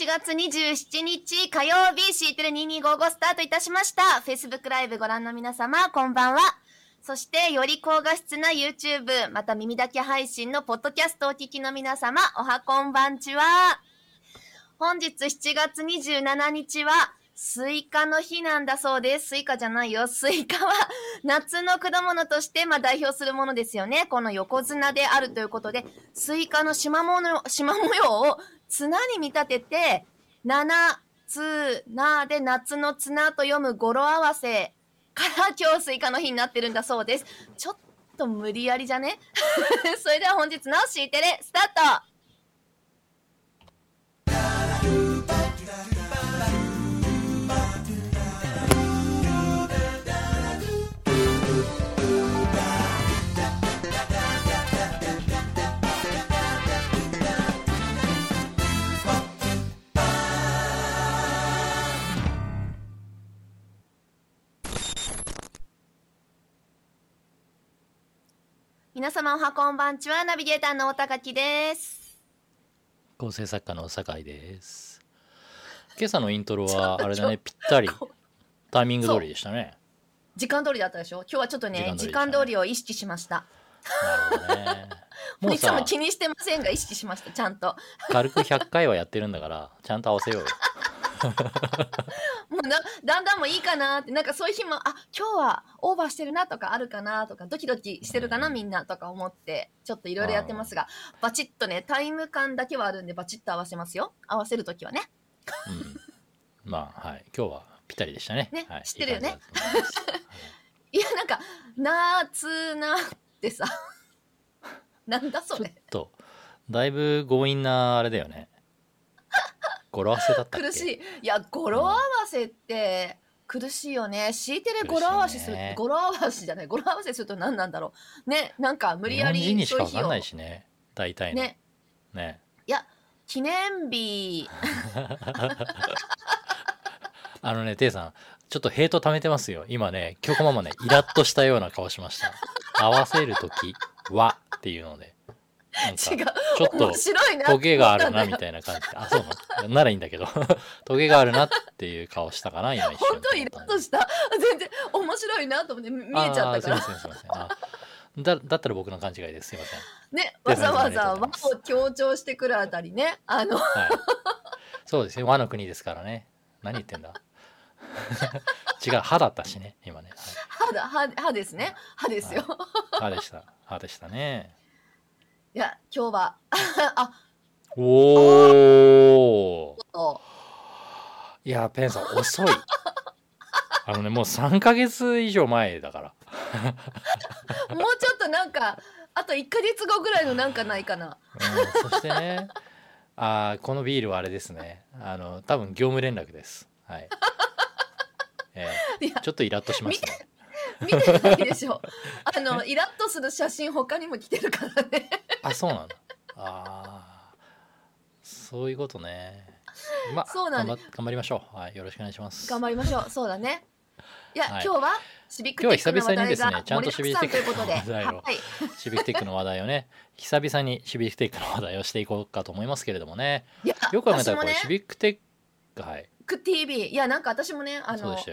7月27日火曜日 C テレ2255スタートいたしました。Facebook ライブご覧の皆様、こんばんは。そして、より高画質な YouTube、また耳だけ配信のポッドキャストをお聞きの皆様、おはこんばんちは。本日7月27日は、スイカの日なんだそうです。スイカじゃないよ。スイカは夏の果物としてまあ代表するものですよね。この横綱であるということで、スイカの縞模様を綱に見立てて、七つなで夏の綱と読む語呂合わせから今日スイカの日になってるんだそうです。ちょっと無理やりじゃね？それでは本日のシーテレスタート皆様おはこんばんちはナビゲーターの大高木です。構成作家の酒井です。今朝のイントロはあれだね ぴったり。タイミング通りでしたね。時間通りだったでしょ？今日はちょっとね時間通りを意識しました。なるほどね。もういつも気にしてませんが意識しましたちゃんと。軽く100回はやってるんだからちゃんと合わせようよ もうなだんだんもいいかなってなんかそういう日もあ今日はオーバーしてるなとかあるかなとかドキドキしてるかなみんなとか思ってちょっといろいろやってますがバチッとねタイム感だけはあるんでバチッと合わせますよ。合わせる時はね、うん、まあはい。今日はぴったりでしたね。ね、はい、知ってるよね。い やなんか夏なってさ なんだそれ。ちょっとだいぶ強引なあれだよね語呂合わせだったっけ？苦しい。いや語呂合わせって苦しいよね。強いてで語呂合わせする、ね、語呂合わせじゃない。語呂合わせすると何なんだろう。ねなんか無理やり日本人にしか分かんないしね。大体ね。ね。いや記念日。あのねテイさんちょっとヘイト貯めてますよ。今ね京子ママねイラッとしたような顔しました。合わせる時はっていうので違う。ちょっとトゲがあるなみたいな感じ。あそうなならいいんだけど。トゲがあるなっていう顔したかな今一瞬。本当イラッとした。全然面白いなと思って見えちゃったから。すいませんすいませんだだったら僕の勘違いです。すいません。ねわざわざ和を強調してくるあたりね。あの、はい、そうですね和の国ですからね。何言ってんだ。違う歯だったしね今ね、はい、歯だ歯歯ですね。歯ですよ、はい、歯でした。歯でしたねいや、今日は、あ、おお。いや、ペンさん遅い。あのね、もう3ヶ月以上前だから。もうちょっとなんか、あと1ヶ月後ぐらいのなんかないかな。うん、そしてね、あこのビールはあれですね。あの、多分業務連絡です。はい。えー、ちょっとイラッとしました、ね。見てないでしょ。あの、イラッとする写真他にも来てるからね。あ、そうなんだ。ああ、そういうことね。まあ、そうなん頑張頑張りましょう。はい、よろしくお願いします。頑張りましょう。そうだね。いや、はい、今日はシビックテックの話題がですね、ちゃんとシビックテックの話題を、はい、シビックテックの話題をね、久々にシビックテックの話題をしていこうかと思いますけれどもね。よく考えたらこれ、ね、シビックテック、はい。ク TV いやなんか私もねあのなんか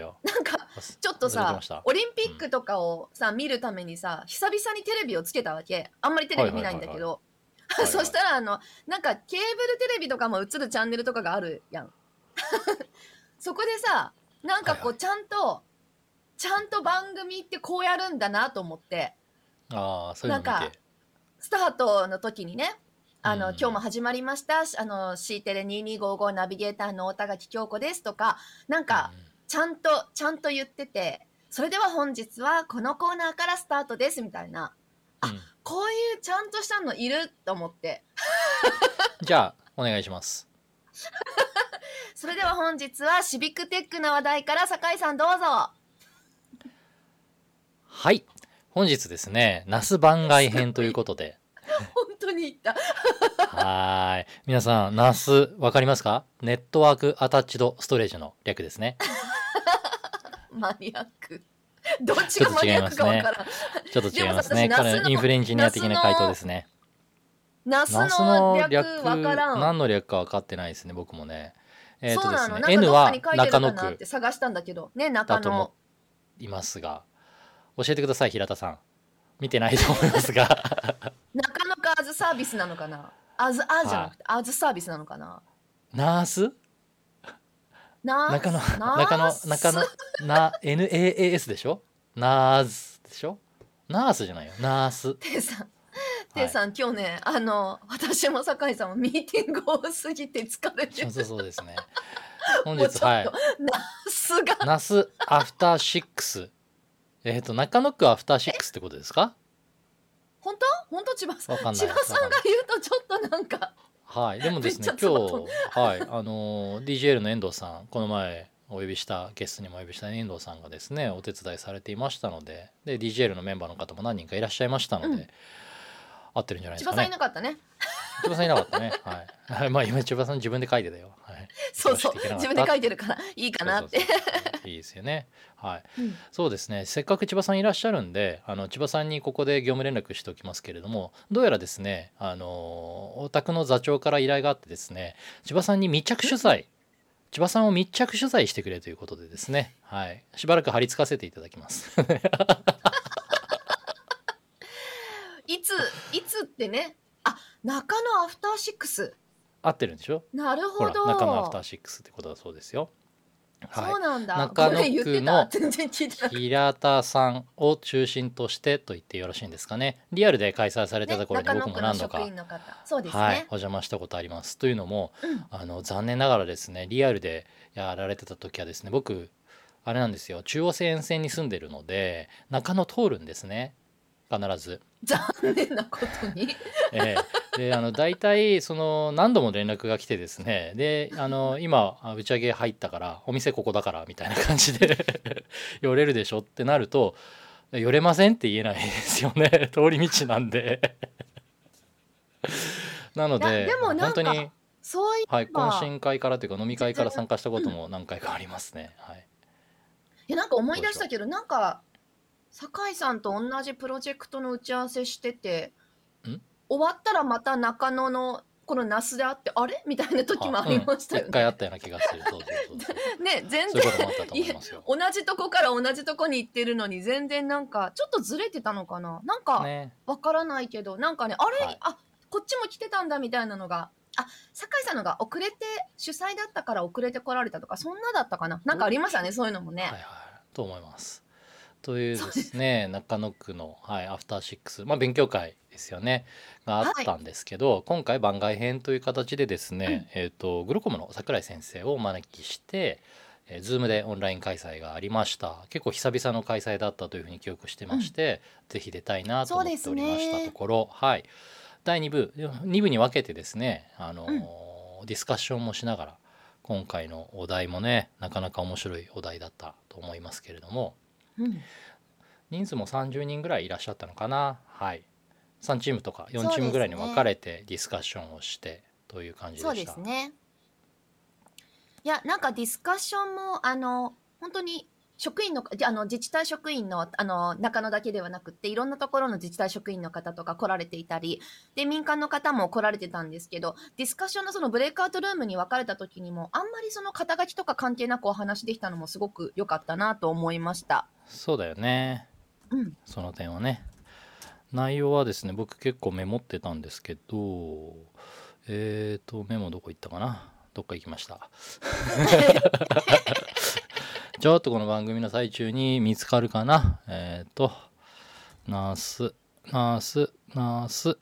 ちょっとさオリンピックとかをさ、うん、見るためにさ久々にテレビをつけたわけ。あんまりテレビ見ないんだけど。そしたらあのなんかケーブルテレビとかも映るチャンネルとかがあるやん。そこでさなんかこうちゃんと、ちゃんと番組ってこうやるんだなと思って。ああそういうのなんかスタートの時にねあの、うん、今日も始まりました。あの、C テレ2255ナビゲーターの大田垣京子ですとか、なんか、ちゃんと、ちゃんと言ってて、それでは本日はこのコーナーからスタートですみたいな。あ、うん、こういうちゃんとしたのいると思って。じゃあ、お願いします。それでは本日はシビックテックの話題から酒井さんどうぞ。はい。本日ですね、那須番外編ということで。当に言った。はい。皆さん、ナス、わかりますか？ネットワークアタッチドストレージの略ですね。マニアック。どっちがマニアックかわからん。ちょっと違いますね。これ、インフルエンジニア的な回答ですね。ナスの略わからん。何の略か分かってないですね、僕もね。えー、とですね、N は中野区探したんだけど、ね、中野。いますが、教えてください、平田さん。見てないと思いますが。中野かアズサービスなのかな？アズ、アじゃなくて、アズサービスなのかな？ナース？中野、中野、中野、な、NAAS でしょ？ナーズでしょ？ナースじゃないよ、ナース。てさん、ていさん、今日ね、あの、私も酒井さんもミーティング多すぎて疲れてる。そうそうですね。本日、はい。ナスが。ナスアフターシックス。えっ、ー、と、中野区アフターシックスってことですか？本当？本当？千葉さん？千葉さんが言うとちょっとなんか。はい。でもですね、今日、はい。あの、DJL の遠藤さん、この前、お呼びしたゲストにもお呼びした遠藤さんがですねお手伝いされていましたのでで DJL のメンバーの方も何人かいらっしゃいましたので、うん、合ってるんじゃないですかね。千葉さんいなかったね。千葉さんいなかったね。はい。まあ今千葉さん自分で書いてたよ。はい。そうそう。自分で書いてるからいいかなって。いいですよね。はい、うん、そうですね。せっかく千葉さんいらっしゃるんで、あの千葉さんにここで業務連絡しておきますけれども、どうやらですね、あのお宅の座長から依頼があってですね、千葉さんに密着取材。千葉さんを密着取材してくれということでですね、はい、しばらく貼り付かせていただきます。いついつってねあ中野アフターシックス合ってるんでしょ？なるほど中野アフターシックスってことだそうですよはい、そうなんだ。中野区の 平田さんを中心としてと言ってよろしいんですかね。リアルで開催されたところに僕も何度か、ね、はい、お邪魔したことあります。というのも、うん、あの残念ながらですねリアルでやられてた時はですね僕あれなんですよ。中央線線に住んでるので中野通るんですね。必ず。残念なことに。ええ、であの大体その何度も連絡が来てですね。であの今打ち上げ入ったからお店ここだからみたいな感じで 寄れるでしょってなると寄れませんって言えないですよね。通り道なんで。なので本当にそういはい、懇親会からというか飲み会から参加したことも何回かありますね。はい、いやなんか思い出したけどなんか酒井さんと同じプロジェクトの打ち合わせしてて終わったらまた中野のこの那須であってあれ？みたいな時もありましたよね。一、回あったような気がする。そうそうそう ね全然。同じとこから同じとこに行ってるのに全然なんかちょっとずれてたのかな？なんかわからないけど、なんかねあれ、はい、あこっちも来てたんだみたいなのがあ酒井さんのが遅れて主催だったから遅れてこられたとかそんなだったかな？なんかありましたねそういうのもね。はいはい、と思います。というですね中野区の、はい、アフターシックス、まあ、勉強会ですよねがあったんですけど、はい、今回番外編という形でですね、うん、えーと、グルコムの櫻井先生をお招きして、えー、Zoom でオンライン開催がありました。結構久々の開催だったというふうに記憶してまして、うん、ぜひ出たいなと思っておりましたところ、はい。第2部2部に分けてですねあの、うん、ディスカッションもしながら今回のお題もねなかなか面白いお題だったと思いますけれども人数も30人ぐらいいらっしゃったのかな。はい。3チームとか4チームぐらいに分かれてディスカッションをしてという感じでした。そうですね。いやなんかディスカッションもあの本当に職員のあの自治体職員のあの中野だけではなくていろんなところの自治体職員の方とか来られていたりで民間の方も来られてたんですけどディスカッションのそのブレイクアウトルームに分かれた時にもあんまりその肩書きとか関係なくお話できたのもすごく良かったなと思いました。そうだよね、うん、その点はね。内容はですね僕結構メモってたんですけどえっ、ー、とメモどこ行ったかな？どっか行きました ちょっとこの番組の最中に見つかるかな？えっ、ー、と、ナース、ナース、ナース。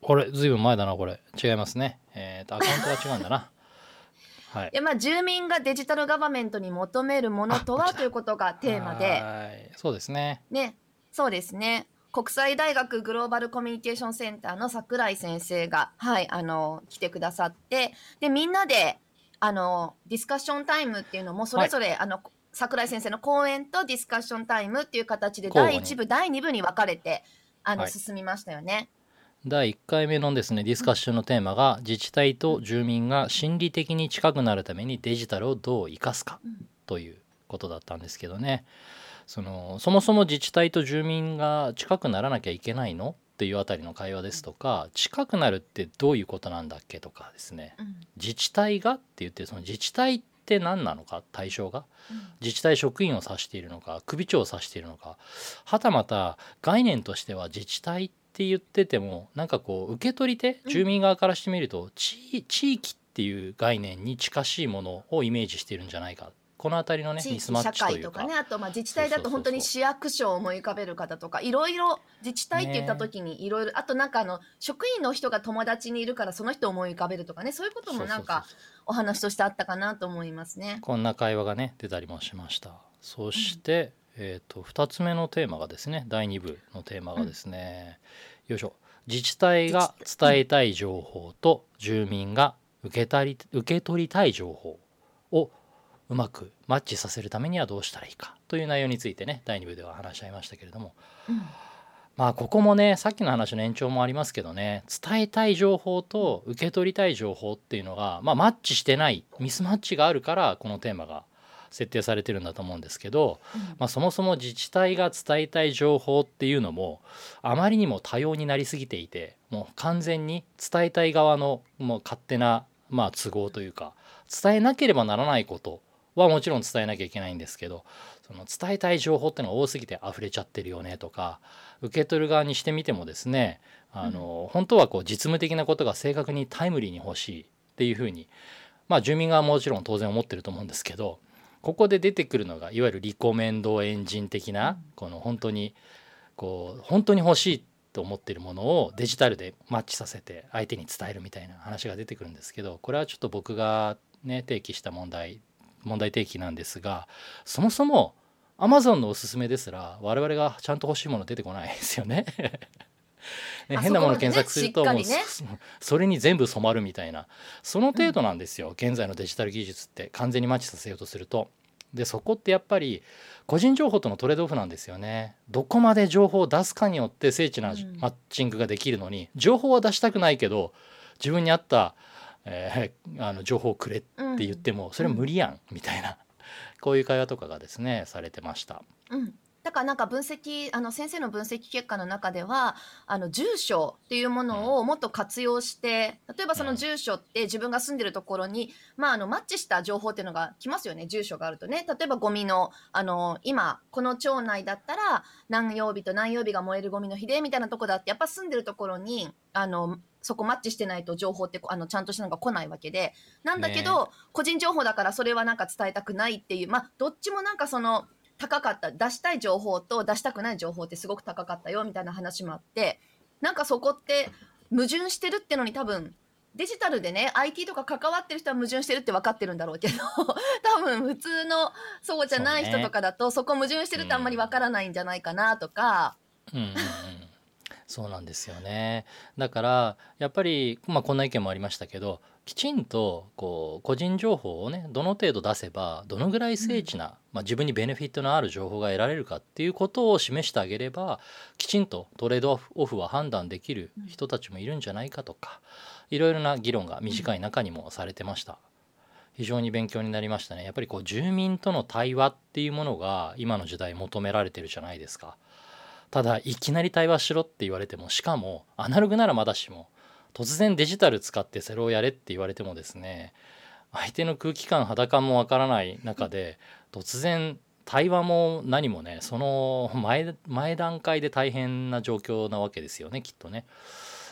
これ、ずいぶん前だな、これ。違いますね。えっ、ー、と、アカウントが違うんだな。はい。いや、まあ、住民がデジタルガバメントに求めるものとは？ということがテーマで。はい。そうですね。ね。そうですね。国際大学グローバルコミュニケーションセンターの櫻井先生が、はい、あの、来てくださって、で、みんなで、あのディスカッションタイムっていうのもそれぞれ、はい、あの桜井先生の講演とディスカッションタイムっていう形で第1部第2部に分かれてあの、はい、進みましたよね。第1回目のですねディスカッションのテーマが、自治体と住民が心理的に近くなるためにデジタルをどう生かすかということだったんですけどね。そのそもそも自治体と住民が近くならなきゃいけないのっていうあたりの会話ですとか近くなるってどういうことなんだっけとかですね。うん。自治体がって言ってその自治体って何なのか対象が？うん。自治体職員を指しているのか首長を指しているのかはたまた概念としては自治体って言っててもなんかこう受け取り手うん。住民側からしてみると地地域っていう概念に近しいものをイメージしているんじゃないかこの辺りのね地域社会とかねあとまあ自治体だと本当に市役所を思い浮かべる方とかいろいろ自治体って言った時にいろいろあとなんかあの職員の人が友達にいるからその人を思い浮かべるとかねそういうこともなんかお話としてあったかなと思いますね。こんな会話がね出たりもしました。そして、えー、と2つ目のテーマがですね第2部のテーマがですね、よいしょ。自治体が伝えたい情報と住民が受け取り受け取りたい情報をうまくマッチさせるためにはどうしたらいいかという内容についてね第2部では話し合いましたけれども。うん。まあここもねさっきの話の延長もありますけどね伝えたい情報と受け取りたい情報っていうのが、まあ、マッチしてないミスマッチがあるからこのテーマが設定されてるんだと思うんですけど、まあ、そもそも自治体が伝えたい情報っていうのもあまりにも多様になりすぎていてもう完全に伝えたい側のもう勝手な、まあ、都合というか伝えなければならないことはもちろん伝えなきゃいけないんですけどその伝えたい情報ってのが多すぎて溢れちゃってるよねとか受け取る側にしてみてもですねあの、本当はこう実務的なことが正確にタイムリーに欲しいっていうふうにまあ住民側はもちろん当然思ってると思うんですけどここで出てくるのがいわゆるリコメンドエンジン的な、この本当にこう本当に欲しいと思っているものをデジタルでマッチさせて相手に伝えるみたいな話が出てくるんですけどこれはちょっと僕がね提起した問題問題提起なんですがそもそも Amazon のおすすめですら我々がちゃんと欲しいもの出てこないですよね。ね あ変なもの検索するともうねそそれに全部染まるみたいなその程度なんですよ、現在のデジタル技術って完全にマッチさせようとすると。でそこってやっぱり個人情報とのトレードオフなんですよね。どこまで情報を出すかによって精緻なうんマッチングができるのに、情報は出したくないけど自分に合った、えーあの情報をくれって言っても、それは無理やんみたいな。こういう会話とかがですねされてました。うん、だからなんか分析あの先生の分析結果の中ではあの住所っていうものをもっと活用して例えばその住所って自分が住んでるところに、まあ、あのマッチした情報っていうのが来ますよね住所があるとね。例えばゴミのあの今この町内だったら何曜日と何曜日が燃えるゴミの日でみたいなとこだってやっぱ住んでるところにあのそこマッチしてないと情報ってあのちゃんとしたのが来ないわけで。なんだけど、個人情報だからそれはなんか伝えたくないっていう。まあどっちもなんかその高かった出したい情報と出したくない情報ってすごく高かったよみたいな話もあって。なんかそこって矛盾してるってのに多分デジタルでね IT とか関わってる人は矛盾してるって分かってるんだろうけど 多分普通のそうじゃない人とかだとそ,、こ矛盾してるってあんまり分からないんじゃないかなとか、うんうんうん、そうなんですよね。だからやっぱり、まあ、こんな意見もありましたけどきちんとこう個人情報をねどの程度出せばどのぐらい精緻な、まあ、自分にベネフィットのある情報が得られるかっていうことを示してあげればきちんとトレードオフオフは判断できる人たちもいるんじゃないかとかいろいろな議論が短い中にもされてました。非常に勉強になりましたね。やっぱりこう住民との対話っていうものが今の時代求められてるじゃないですかただいきなり対話しろって言われてもしかもアナログならまだしも突然デジタル使ってそれをやれって言われてもですね相手の空気感肌感もわからない中で突然対話も何もねその前前段階で大変な状況なわけですよねきっとね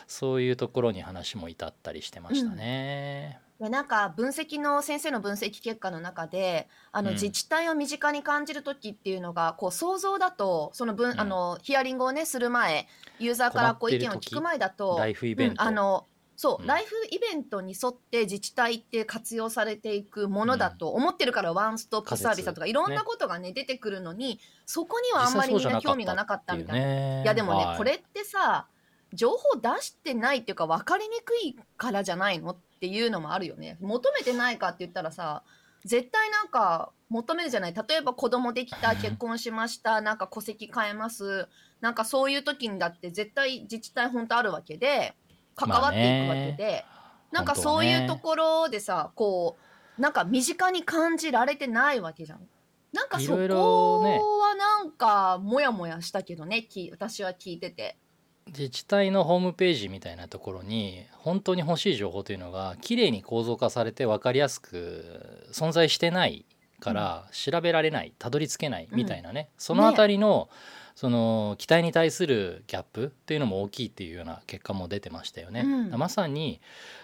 そういうところに話も至ったりしてましたね。いやなんか分析の先生の分析結果の中であのうん。自治体を身近に感じる時っていうのがこう想像だとその分、うん。あのヒアリングをねする前ユーザーからこう意見を聞く前だとライフイベント、うんあのそう、うん。ライフイベントに沿って自治体って活用されていくものだと思ってるから、ワンストップサービスだとかいろんなことがね出てくるのにそこにはあんまりみんな興味がなかったみたいな。ね。いやでもね、はい。これってさ情報出してないっていうか分かりにくいからじゃないのっていうのもあるよね。求めてないかって言ったらさ絶対なんか求めるじゃない。例えば子供できた結婚しましたなんか戸籍変えます。なんかそういう時にだって絶対自治体本当あるわけで関わっていくわけで、なんかそういうところでさこうなんか身近に感じられてないわけじゃん。なんかそこはなんかモヤモヤしたけどねき私は聞いてて。自治体のホームページみたいなところに本当に欲しい情報というのがきれいに構造化されて分かりやすく存在してないから調べられないたどり着けないみたいなね、そのあたりの、その期待に対するギャップっていうのも大きいっていうような結果も出てましたよね。うん。まさに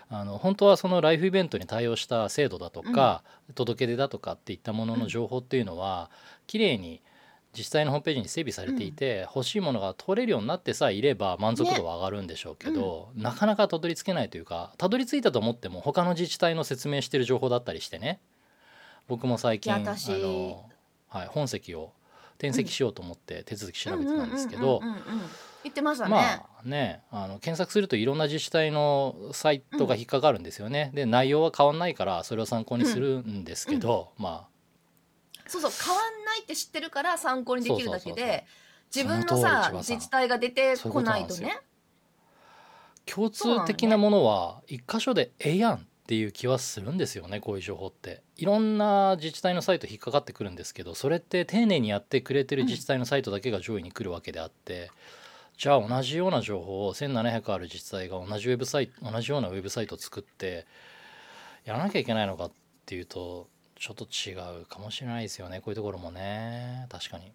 あの本当はそのライフイベントに対応した制度だとか、届け出だとかっていったものの情報っていうのは、きれいに自治体のホームページに整備されていて、欲しいものが取れるようになってさえいれば満足度は上がるんでしょうけど、なかなかたどり着けないというかたどり着いたと思っても他の自治体の説明してる情報だったりしてね。僕も最近あの、はい、本籍を転籍しようと思って手続き調べてたんですけどうんうんうんうんうん。言ってましたね。まあねあの検索するといろんな自治体のサイトが引っかかるんですよね。で内容は変わんないからそれを参考にするんですけど、まそうそう変わんないって知ってるから参考にできるだけで自分のその通りさ千葉さん自治体が出てこないとそういうねあ共通的なものは一箇所でええやんっていう気はするんですよねこういう情報って。いろんな自治体のサイト引っかかってくるんですけどそれって丁寧にやってくれてる自治体のサイトだけが上位に来るわけであって。じゃあ同じような情報を1700ある自治体が同じウェブサイト同じようなウェブサイトを作ってやらなきゃいけないのかっていうとちょっと違うかもしれないですよねこういうところもね確かに。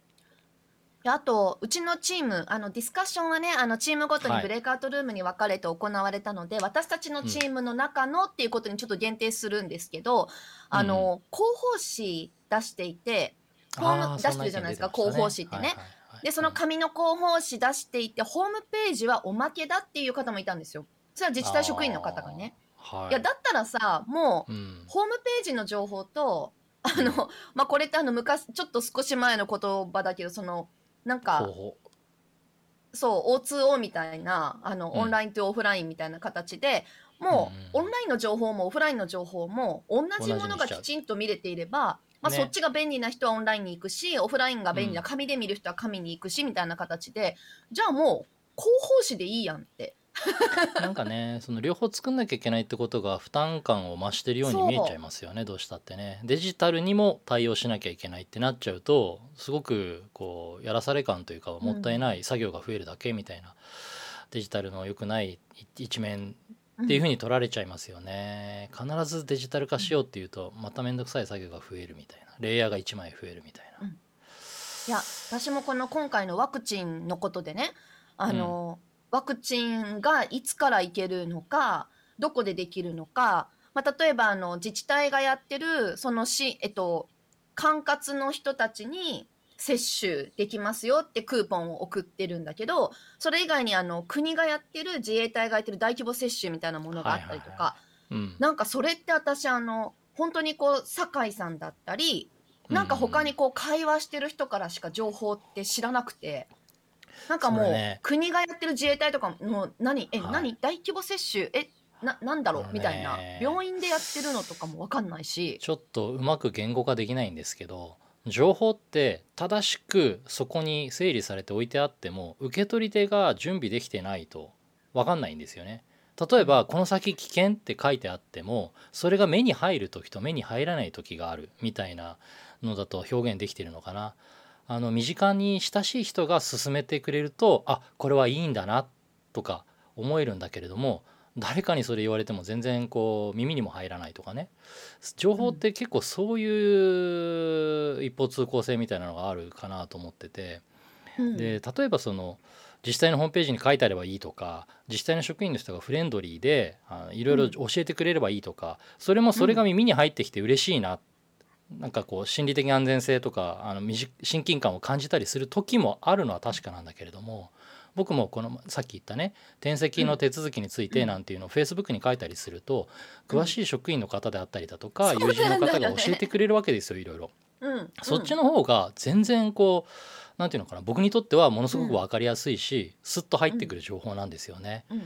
であとうちのチームあのディスカッションはねあのチームごとにはいブレイクアウトルームに分かれて行われたので、私たちのチームの中のっていうことにちょっと限定するんですけど、あの広報誌出していてホームあー出してるじゃないですか広報誌ってね。はいはいはいでその紙の広報誌出していてホームページはおまけだっていう方もいたんですよ。それは自治体職員の方がね。はい。いやだったらさもううん。ホームページの情報とあのまあこれってあの昔ちょっと少し前の言葉だけどそのなんかそう O2O みたいなあの、うん。オンラインとオフラインみたいな形でもう、うんオンラインの情報もオフラインの情報も同じものがきちんと見れていれば、まあ、ねそっちが便利な人はオンラインに行くしオフラインが便利な紙で見る人は紙に行くしみたいな形でじゃあもう広報誌でいいやんって。なんかねその両方作んなきゃいけないってことが負担感を増してるように見えちゃいますよね。どうしたってね。デジタルにも対応しなきゃいけないってなっちゃうとすごくこうやらされ感というかもったいない作業が増えるだけみたいな、デジタルの良くない一面っていうふうに取られちゃいますよね、必ずデジタル化しようっていうとまた面倒くさい作業が増えるみたいな。レイヤーが1枚増えるみたいな、うん。いや私もこの今回のワクチンのことでねあの、ワクチンがいつからいけるのかどこでできるのか、まあ、例えばあの自治体がやってるそのし、えっと、管轄の人たちに接種できますよってクーポンを送ってるんだけどそれ以外にあの国がやってる自衛隊がやってる大規模接種みたいなものがあったりとか、なんかそれって私あの本当にこう酒井さんだったりなんか他にこう会話してる人からしか情報って知らなくてなんかもうね。国がやってる自衛隊とかもう何？え、はい。何？大規模接種？えななんだろう？みたいな。病院でやってるのとかも分かんないし。ちょっとうまく言語化できないんですけど情報って正しくそこに整理されて置いてあっても受け取り手が準備できてないと分かんないんですよね。例えばこの先危険って書いてあってもそれが目に入る時と目に入らない時があるみたいなのだと表現できてるのかな。あの身近に親しい人が勧めてくれるとあこれはいいんだなとか思えるんだけれども誰かにそれ言われても全然こう耳にも入らないとかね。情報って結構そういう一方通行性みたいなのがあるかなと思ってて。うん。で例えばその自治体のホームページに書いてあればいいとか自治体の職員の人がフレンドリーであいろいろ教えてくれればいいとかそれもそれが耳に入ってきて嬉しいななんかこう心理的安全性とかあの親近感を感じたりする時もあるのは確かなんだけれども僕もこのさっき言ったね転籍の手続きについてなんていうのをフェイスブックに書いたりすると詳しい職員の方であったりだとかうん友人の方が教えてくれるわけですよいろいろ。うんそっちの方が全然こうなんていうのかな僕にとってはものすごく分かりやすいし、スッと入ってくる情報なんですよね。うん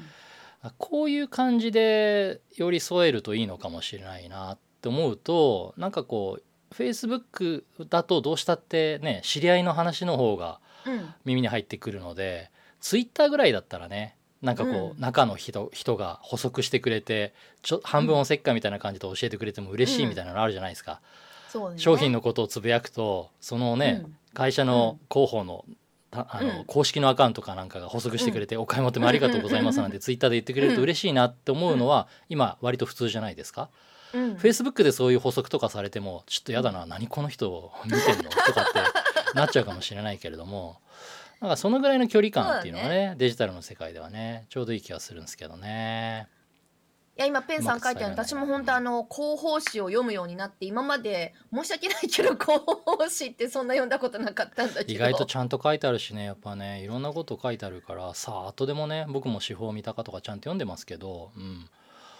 こういう感じで寄り添えるといいのかもしれないなって思うとなんかこう Facebook だとどうしたってね知り合いの話の方がうん。耳に入ってくるので Twitter ぐらいだったらねなんかこう、うん。中の人人が補足してくれてちょ半分おせっかいみたいな感じで教えてくれても嬉しいみたいなのあるじゃないですか。そうだね。商品のことをつぶやくとそのね、うん。会社の広報のたあの、うん。公式のアカウントかなんかが補足してくれて「お買い求めありがとうございます」なんてツイッターで言ってくれると嬉しいなって思うのは、今割と普通じゃないですか。うん。フェイスブックでそういう補足とかされてもちょっとやだな何この人 見てんの？とかってなっちゃうかもしれないけれども なんかそのぐらいの距離感っていうのはねデジタルの世界ではねちょうどいい気がするんですけどね。いや今ペンさん書いてある私も本当あの広報誌を読むようになって今まで申し訳ないけど広報誌ってそんな読んだことなかったんだけど。意外とちゃんと書いてあるしねやっぱねいろんなこと書いてあるからさあ後でもね僕も司法見たかとかちゃんと読んでますけど、うん、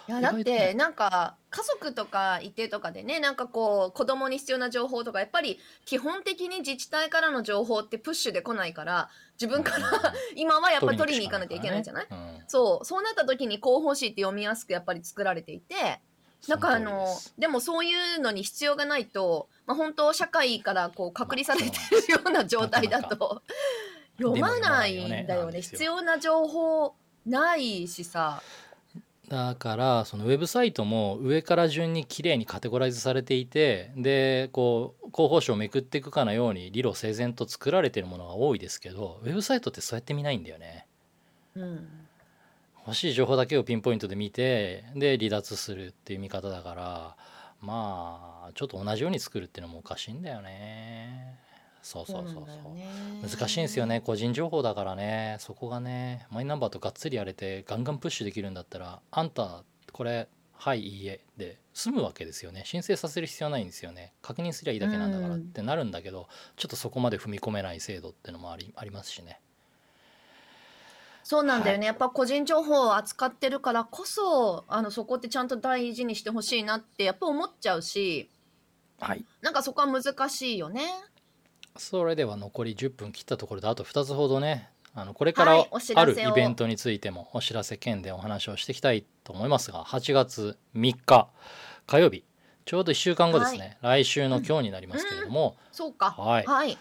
いやだっ意外とね。てなんか家族とかいてとかでねなんかこう子供に必要な情報とかやっぱり基本的に自治体からの情報ってプッシュで来ないから自分から 今はやっぱ取りに行かなきゃいけないじゃない？うん。そう。そうなった時に広報誌って読みやすくやっぱり作られていてなんかあ通りのです。でもそういうのに必要がないと、まあ、本当社会からこう隔離されてるような状態だなかと読まないんだでも読まないよねなよねんですよ。必要な情報ないしさだからそのウェブサイトも上から順にきれいにカテゴライズされていてでこう広報誌をめくっていくかのように理路整然と作られてるものが多いですけどウェブサイトってそうやって見ないんだよね。うん欲しい情報だけをピンポイントで見てで離脱するっていう見方だからまあちょっと同じように作るっていうのもおかしいんだよね。そうそうそうそう。難しいんですよね個人情報だからね。そこがねマイナンバーとがっつりやれてガンガンプッシュできるんだったらあんたこれはいいいえで済むわけですよね。申請させる必要ないんですよね。確認すりゃいいだけなんだからってなるんだけどちょっとそこまで踏み込めない制度ってのもありありますしね。そうなんだよね、はい。やっぱ個人情報を扱ってるからこそあのそこってちゃんと大事にしてほしいなってやっぱ思っちゃうしはい。なんかそこは難しいよね。それでは残り10分切ったところであと2つほどねあのこれからあるイベントについてもお知らせ兼でお話をしていきたいと思いますが8月3日火曜日ちょうど1週間後ですね、来週の今日になりますけれども、そうか。はい。はい。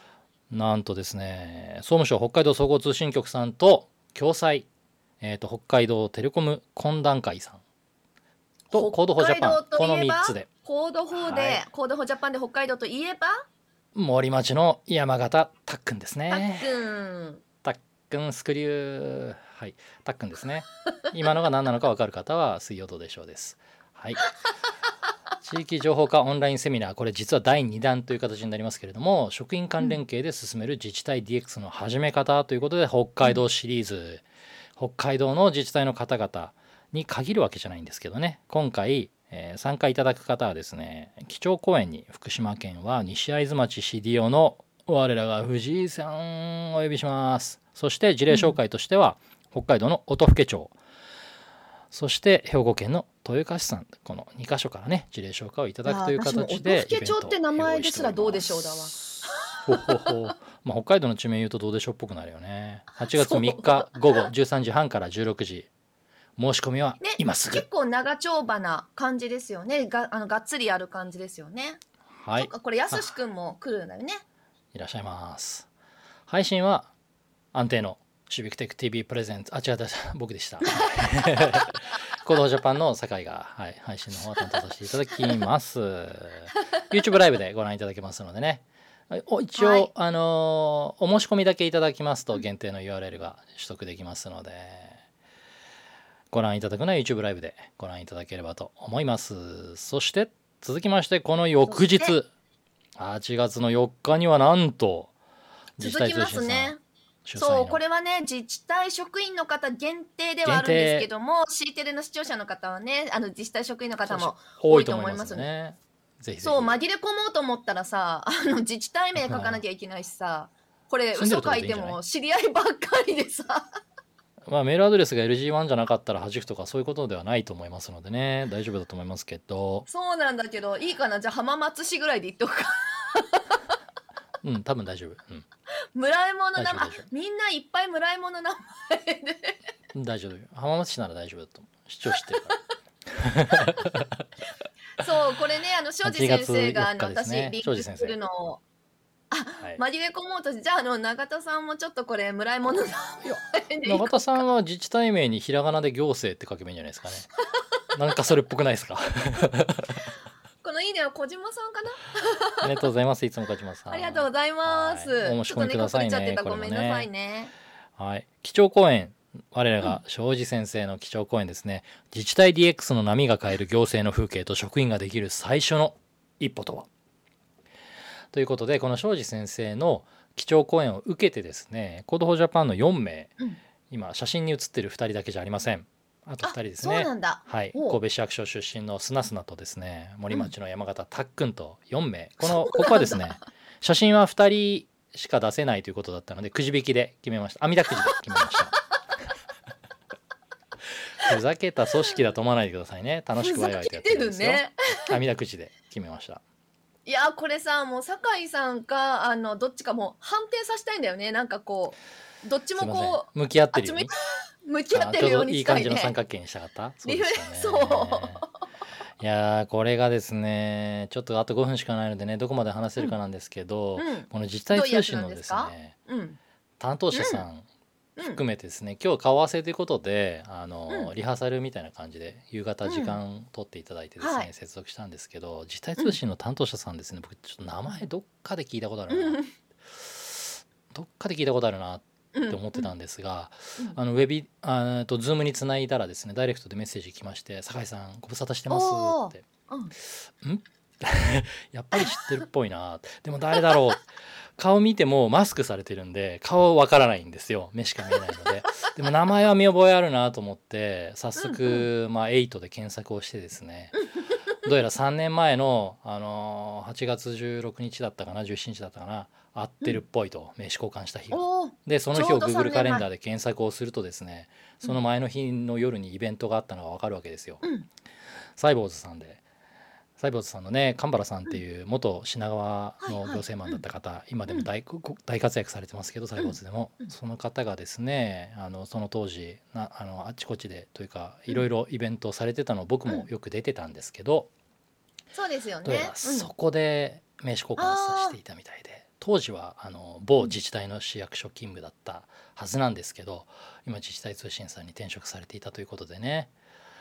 なんとですね総務省北海道総合通信局さんと共催、えー、と北海道テレコム懇談会さんと Code for Japanこの3つで。コードフォーで、はい。 Code for Japanで北海道といえば、森町の山形たっくんですたっね。くん。たっくんスクリューはい。たっくんですね。今のが何なのか分かる方は水曜どうでしょうです。はい。地域情報化オンラインセミナーこれ実は第2弾という形になりますけれども職員間連携で進める自治体 DX の始め方ということで北海道シリーズ、北海道の自治体の方々に限るわけじゃないんですけどね。今回、えー参加いただく方はですね基調講演に福島県は西会津町 CDO の我らが藤井さんをお呼びします。そして事例紹介としては、北海道の音更町。そして兵庫県の豊川市さん。この2箇所からね事例紹介をいただくという形で音更町って名前ですらどうでしょうだわ。ほほほまあ北海道の地名言うとどうでしょうっぽくなるよね。8月3日午後13時半から16時申し込みはね、今すぐ、結構長丁場な感じですよね。が、あの、がっつりやる感じですよね。はい。これ、やすしくんも来るんだよね。いらっしゃいます。配信は安定のシビックテック TV プレゼンツあ違った 僕でした。コードジャパンの酒井が、はい、配信の方は担当させていただきます。YouTube ライブでご覧いただけますのでね。お一応、はい。あのーお申し込みだけいただきますと限定の URL が取得できますのでご覧いただくのは YouTube ライブでご覧いただければと思います。そして続きましてこの翌日。そして。8月の4日にはなんと続きますね。主催の。そう、これはね、自治体職員の方限定ではあるんですけども、C テレの視聴者の方はね、あの自治体職員の方も多いと思いますね。ぜひぜひ。そう紛れ込もうと思ったらさあの自治体名書かなきゃいけないしさこれ嘘書いても知り合いばっかりでさまあメールアドレスが LG1 じゃなかったら弾くとかそういうことではないと思いますのでね。大丈夫だと思いますけど。そうなんだけどいいかな？じゃあ浜松市ぐらいで言っとくか。うん多分大丈夫、うん。村井もの名前みんないっぱい村井もの名前で。大丈夫。浜松市なら大丈夫だと思う。市長知ってるから。そうこれねあの庄司8先生があ月4の私リンクするのをはい紛れ込もうとじゃああの永田さんもちょっとこれ村井もの 永田さんは自治体名にひらがなで行政って書けばいいんじゃないですかね なんかそれっぽくないですか？このいいねを小島さんかな？ありがとうございます。いつも小島さん。ありがとうございます。はいお申し込みくださいねちょっとね、ごめんなさいね。はい。基調講演。我らが庄司先生の基調講演ですね。自治体 DX の波が変える行政の風景と職員ができる最初の一歩とは？ということで、この庄司先生の基調講演を受けてですね、 Code for Japan の4名、うん。今写真に写ってる2人だけじゃありません。あと2人ですね。はい、神戸市役所出身のすなすなとですね森町の山形たっくんと4名、このここはですね写真は2人しか出せないということだったのでくじ引きで決めました。あみだくじで決めました。ふざけた組織だと思わないでくださいね。楽しくワイワイとやってるんですよ、ね。網だくじで決めましたいやこれさもう酒井さんかあのどっちかもう判定させたいんだよね。なんかこうどっちもこ向き合ってるように？向き合ってるようにしたいね感じの三角形にしたかった？そうね。そう。いやーこれがですねちょっとあと5分しかないのでねどこまで話せるかなんですけど、うん。この自治体通信のですねうん担当者さんうん含めてですね、今日顔合わせということであの、うん。リハーサルみたいな感じで夕方時間取っていただいてですね、はい。接続したんですけど自治体通信の担当者さんですね、僕ちょっと名前どっかで聞いたことあるな、うん。どっかで聞いたことあるなうんって思ってたんですが、うん。あのウェビあとズームにつないだらですねダイレクトでメッセージ来まして「酒井さんご無沙汰してます」って。うん。やっぱり知ってるっぽいなでも誰だろう顔見てもマスクされてるんで顔わからないんですよ。目しか見えないので。でも名前は見覚えあるなと思って早速、まあ、8で検索をしてですね。どうやら3年前の、あのー8月16日だったかな17日だったかな合ってるっぽいと、名刺交換した日が。でその日をちょうど3 Google カレンダーで検索をするとですねその前の日の夜にイベントがあったのが分かるわけですよ。うん。サイボーズさんでサイボーズさんのね神原さんっていう元品川の行政マンだった方、今でも大大活躍されてますけどサイボーズでも、うん。その方がですねあのその当時なあのあちこちでというかいろいろイベントをされてたのを僕もよく出てたんですけど、そうですよね。らそこで名刺交換させていたみたいで。当時はあの某自治体の市役所勤務だったはずなんですけど今自治体通信さんに転職されていたということでね。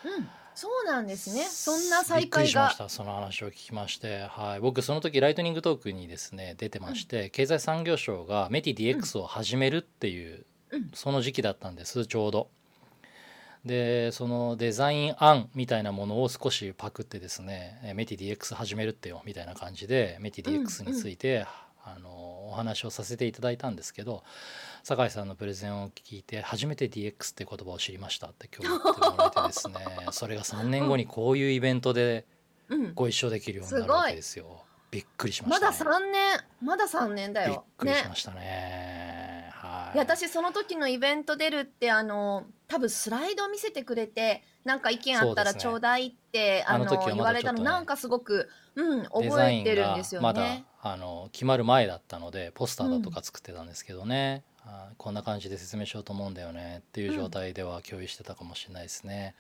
うんうんそうなんですね。そんな再びっくり会がしましたその話を聞きまして、はい、僕その時ライトニングトークにですね出てまして、経済産業省がメティ DX を始めるっていう、うん。その時期だったんです。ちょうど。でそのデザイン案みたいなものを少しパクってですねえメティ DX 始めるってよみたいな感じでメティ DX について、あのお話をさせていただいたんですけど酒井さんのプレゼンを聞いて初めて DX って言葉を知りましたって今日言ってもらえてですね それが3年後にこういうイベントでうんご一緒できるようになるわけですよ。びっくりしました、まだね。3年まだ3年だびっよくりしねましたね。はい。いや私その時のイベント出るってあの多分スライド見せてくれてなんか意見あったらちょうだいって、あのあの言われたのなんかすごく、うんデ覚えてるんがですよまだね。あの決まる前だったのでポスターだとか作ってたんですけどね、あこんな感じで説明しようと思うんだよねっていう状態では共有してたかもしれないですね。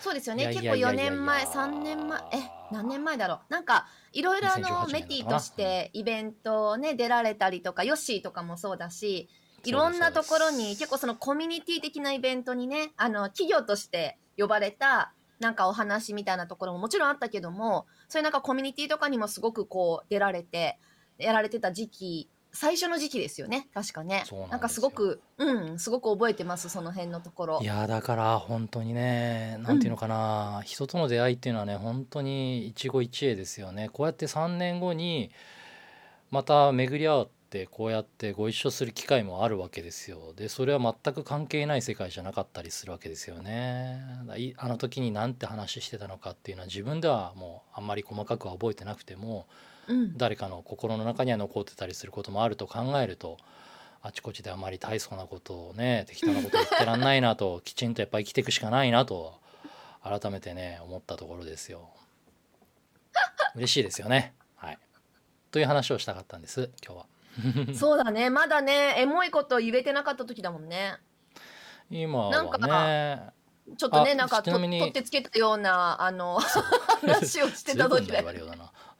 そうですよね。結構4やいやいやいや。年前3年前え何年前だろう。なんかいろいろあの2018メティとしてイベントをね出られたりとかヨッシーとかもそうだしいろんなところに結構そのコミュニティ的なイベントにねあの企業として呼ばれたなんかお話みたいなところももちろんあったけどもそういうなんかコミュニティとかにもすごくこう出られてやられてた時期最初の時期ですよね。確かね。そうなんなんかすごくうんすごく覚えてますその辺のところ。いやだから本当にねなんていうのかな、人との出会いっていうのはね本当に一期一会ですよね。こうやって3年後にまた巡り合ってこうやってご一緒する機会もあるわけですよ。でそれは全く関係ない世界じゃなかったりするわけですよね。だいあの時に何て話してたのかっていうのは自分ではもうあんまり細かくは覚えてなくてもうん誰かの心の中には残ってたりすることもあると考えるとあちこちであまり大層なことをね適当なこと言ってらんないなと きちんとやっぱり生きていくしかないなと改めてね思ったところですよ。嬉しいですよね。はい、という話をしたかったんです今日は。そうだね。まだねエモいこと言えてなかった時だもんね。今はなんかねちょっとねあなんかと取ってつけたようなあの話をしてた時だよ随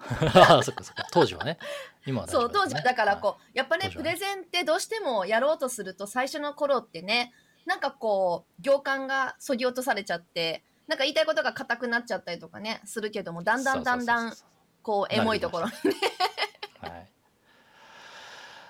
そっかそっか。当時はね。今は大丈そう当時だからこうやっぱねね。プレゼンってどうしてもやろうとすると最初の頃ってねなんかこう行間がそぎ落とされちゃってなんか言いたいことが硬くなっちゃったりとかねするけどもだんだんだんだんこうエモいところなはい。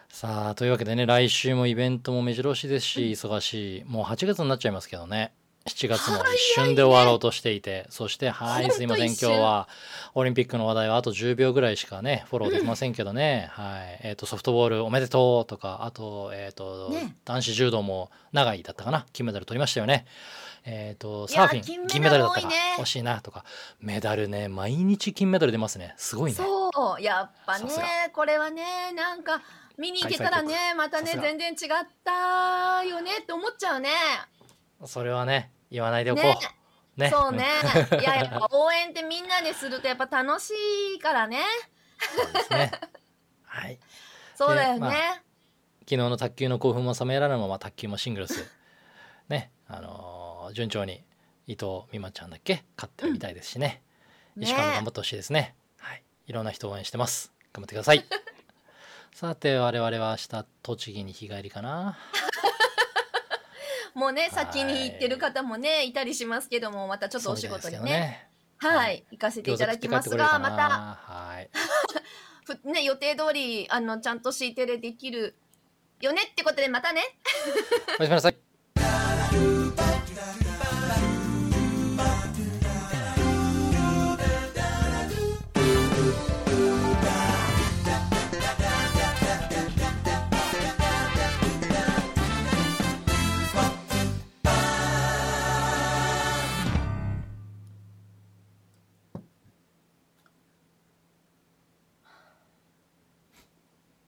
さあ、というわけでね、来週もイベントも目白押しですし、忙しい。もう8月になっちゃいますけどね。7月も一瞬で終わろうとしていて、そして、はい、すいません、今日はオリンピックの話題はあと10秒ぐらいしかね、フォローできませんけどね、はい、えっ、と、ソフトボールおめでとうとか、あと、えっ、と、ね。男子柔道も長井だったかな、金メダル取りましたよね。えっ、と、サーフィン、金メダル銀メダルだったか、ね。惜しいなとか、メダルね、毎日金メダル出ますね。すごいね。そうやっぱねこれはねなんか見に行けたらねまたね全然違ったよねって思っちゃうねそれはね、言わないでおこねう。ね。そうね。いややっぱ応援ってみんなでするとやっぱ楽しいからね。そうですね。はい。そうだよね、でま昨日の卓球の興奮も冷めやらぬまま卓球もシングルス。ね。あのー順調に伊藤美誠ちゃんだっけ勝ってるみたいですしね、ね石川も頑張ってほしいですね。はい。いろんな人を応援してます。頑張ってください。さて我々は明日栃木に日帰りかなもうねはい。先に行ってる方もねいたりしますけどもまたちょっとお仕事にね。はい。行かせていただきますがまた。なはい。ふ ね予定通りあのちゃんと C テレできるよねってことでまたね。おやすみなさい